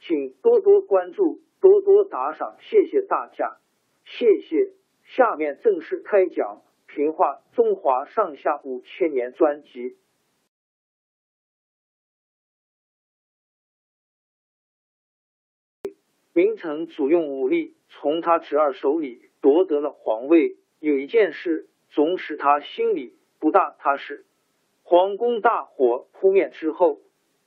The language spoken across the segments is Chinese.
请多多关注，多多打赏，谢谢大家，谢谢。下面正式开讲《评话中华上下五千年》专辑。明成祖用武力从他侄儿手里夺得了皇位，有一件事总使他心里不大踏实。皇宫大火扑灭之后，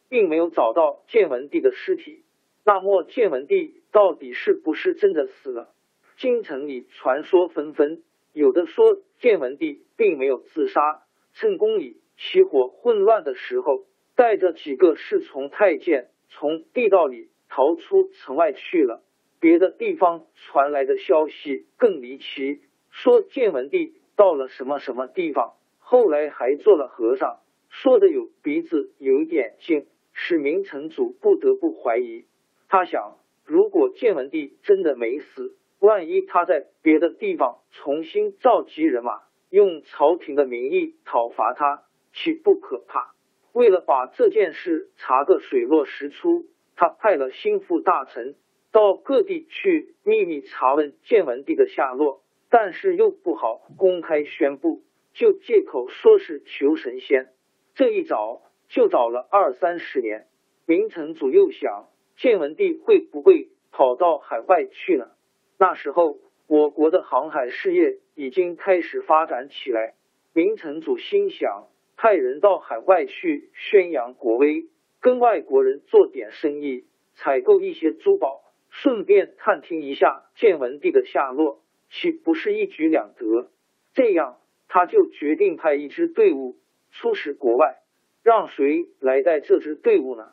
并没有找到建文帝的尸体。那么建文帝到底是不是真的死了？京城里传说纷纷，有的说建文帝并没有自杀，趁宫里起火混乱的时候，带着几个侍从太监从地道里逃出城外去了。别的地方传来的消息更离奇，说建文帝到了什么什么地方，后来还做了和尚，说的有鼻子有眼睛，使明成祖不得不怀疑。他想，如果建文帝真的没死，万一他在别的地方重新召集人马，用朝廷的名义讨伐他，岂不可怕？为了把这件事查个水落石出，他派了心腹大臣到各地去秘密查问建文帝的下落，但是又不好公开宣布，就借口说是求神仙。这一找就找了二三十年。明成祖又想。建文帝会不会跑到海外去了？那时候，我国的航海事业已经开始发展起来。明成祖心想，派人到海外去宣扬国威，跟外国人做点生意，采购一些珠宝，顺便探听一下建文帝的下落，岂不是一举两得？这样，他就决定派一支队伍出使国外。让谁来带这支队伍呢？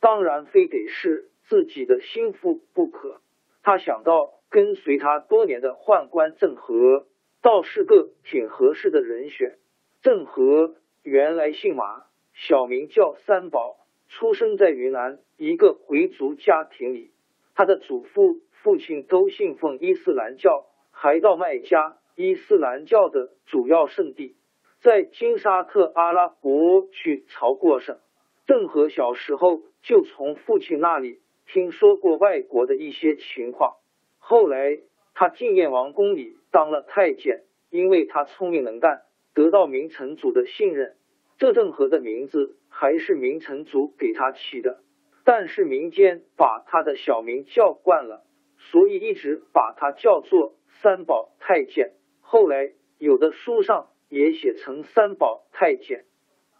当然，非得是自己的心腹不可。他想到跟随他多年的宦官郑和，倒是个挺合适的人选。郑和原来姓马，小名叫三宝，出生在云南一个回族家庭里。他的祖父、父亲都信奉伊斯兰教，还到麦加（伊斯兰教的主要圣地）在金沙特阿拉伯去朝过圣。郑和小时候就从父亲那里听说过外国的一些情况，后来他进燕王宫里当了太监，因为他聪明能干，得到明成祖的信任。这郑和的名字还是明成祖给他起的，但是民间把他的小名叫惯了，所以一直把他叫做三宝太监。后来有的书上也写成三宝太监。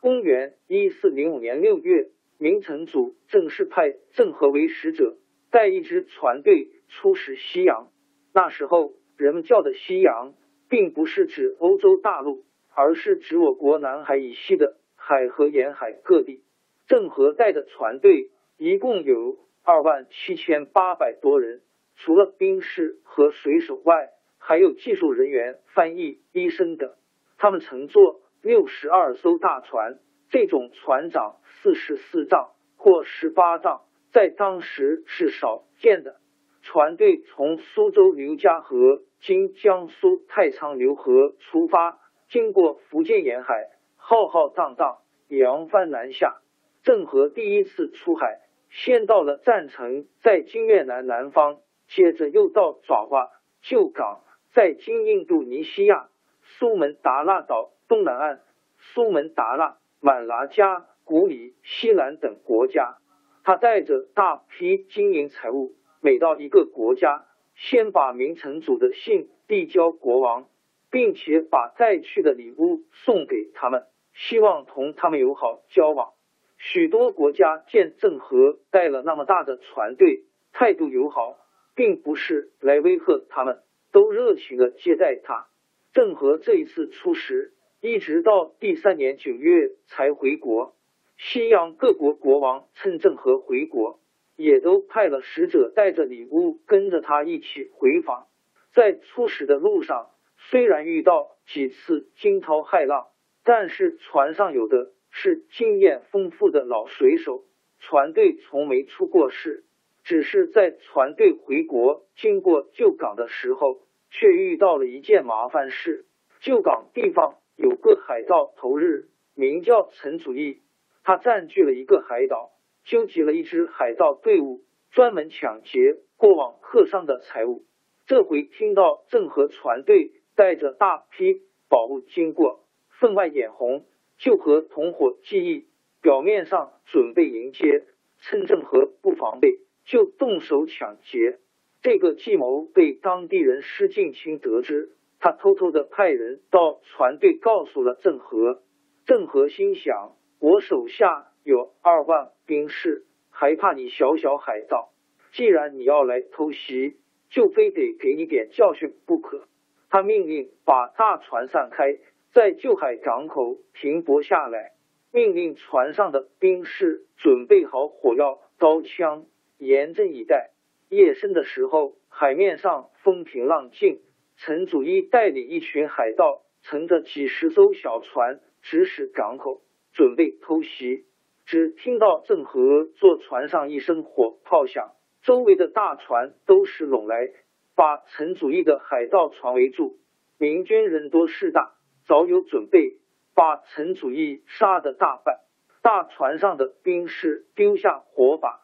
公元一四零五年六月，明成祖正式派郑和为使者，带一支船队出使西洋。那时候，人们叫的西洋，并不是指欧洲大陆，而是指我国南海以西的海河沿海各地。郑和带的船队一共有二万七千八百多人，除了兵士和水手外，还有技术人员、翻译、医生等。他们乘坐。六十二艘大船，这种船长四十四丈或十八丈，在当时是少见的。船队从苏州刘家河经江苏太仓流河出发，经过福建沿海，浩浩荡荡，扬帆南下。郑和第一次出海，先到了赞城，在今越南南方，接着又到爪哇、旧港，在今印度尼西亚苏门答腊岛东南岸、苏门答腊、满拉加、古里、西兰等国家。他带着大批金银财物，每到一个国家，先把明成祖的信递交国王，并且把带去的礼物送给他们，希望同他们友好交往。许多国家见郑和带了那么大的船队，态度友好，并不是来威吓他们，都热情的接待他。郑和这一次出使，一直到第三年九月才回国。西洋各国国王趁郑和回国，也都派了使者带着礼物跟着他一起回访。在出使的路上，虽然遇到几次惊涛骇浪，但是船上有的。是经验丰富的老水手，船队从没出过事，只是在船队回国经过旧港的时候，却遇到了一件麻烦事。旧港地方有个海盗头日，名叫陈祖义，他占据了一个海岛，纠集了一支海盗队伍，专门抢劫过往客商的财物。这回听到郑和船队带着大批宝物经过，分外眼红。就和同伙计议，表面上准备迎接，趁郑和不防备，就动手抢劫。这个计谋被当地人施敬清得知，他偷偷的派人到船队告诉了郑和。郑和心想：我手下有二万兵士，还怕你小小海盗？既然你要来偷袭，就非得给你点教训不可。他命令把大船散开。在旧海港口停泊下来，命令船上的兵士准备好火药、刀枪，严阵以待。夜深的时候，海面上风平浪静，陈祖义带领一群海盗，乘着几十艘小船，直驶港口，准备偷袭。只听到郑和坐船上一声火炮响，周围的大船都是拢来，把陈祖义的海盗船围住。明军人多势大。早有准备，把陈祖义杀得大败。大船上的兵士丢下火把，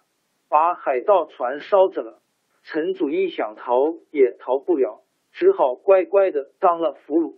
把海盗船烧着了。陈祖义想逃也逃不了，只好乖乖的当了俘虏。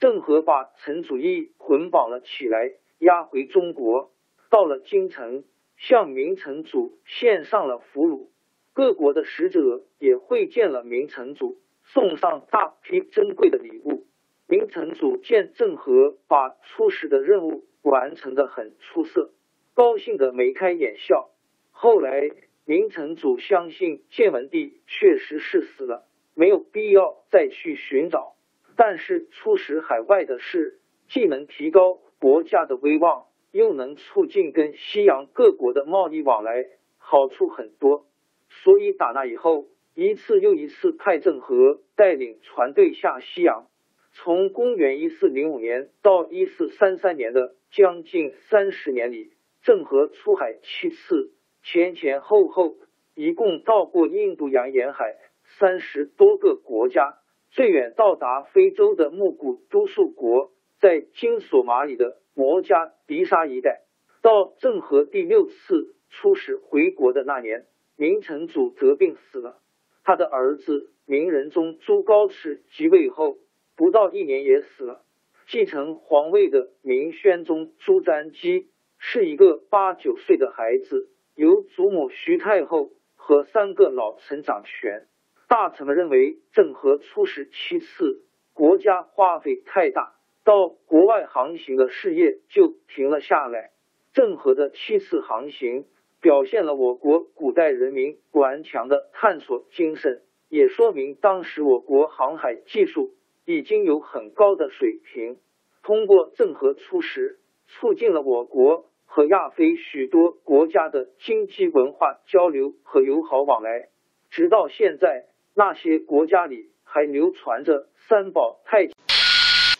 郑和把陈祖义捆绑了起来，押回中国。到了京城，向明成祖献上了俘虏。各国的使者也会见了明成祖，送上大批珍贵的礼物。明成祖见郑和把出使的任务完成的很出色，高兴的眉开眼笑。后来，明成祖相信建文帝确实是死了，没有必要再去寻找。但是出使海外的事，既能提高国家的威望，又能促进跟西洋各国的贸易往来，好处很多。所以打那以后，一次又一次派郑和带领船队下西洋。从公元一四零五年到一四三三年的将近三十年里，郑和出海七次，前前后后一共到过印度洋沿海三十多个国家，最远到达非洲的木古都数国，在今索马里的摩加迪沙一带。到郑和第六次出使回国的那年，明成祖得病死了，他的儿子明仁宗朱高炽即位后。不到一年也死了。继承皇位的明宣宗朱瞻基是一个八九岁的孩子，由祖母徐太后和三个老臣掌权。大臣们认为郑和出使七次，国家花费太大，到国外航行的事业就停了下来。郑和的七次航行，表现了我国古代人民顽强的探索精神，也说明当时我国航海技术。已经有很高的水平。通过郑和出使，促进了我国和亚非许多国家的经济文化交流和友好往来。直到现在，那些国家里还流传着三宝太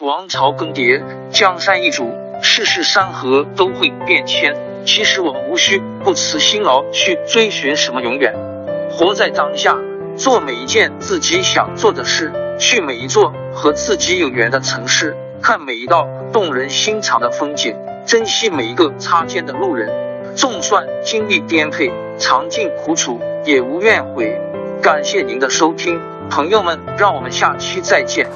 王朝更迭，江山易主，世事山河都会变迁。其实我们无需不辞辛劳去追寻什么永远，活在当下。做每一件自己想做的事，去每一座和自己有缘的城市，看每一道动人心肠的风景，珍惜每一个擦肩的路人。纵算经历颠沛，尝尽苦楚，也无怨悔。感谢您的收听，朋友们，让我们下期再见。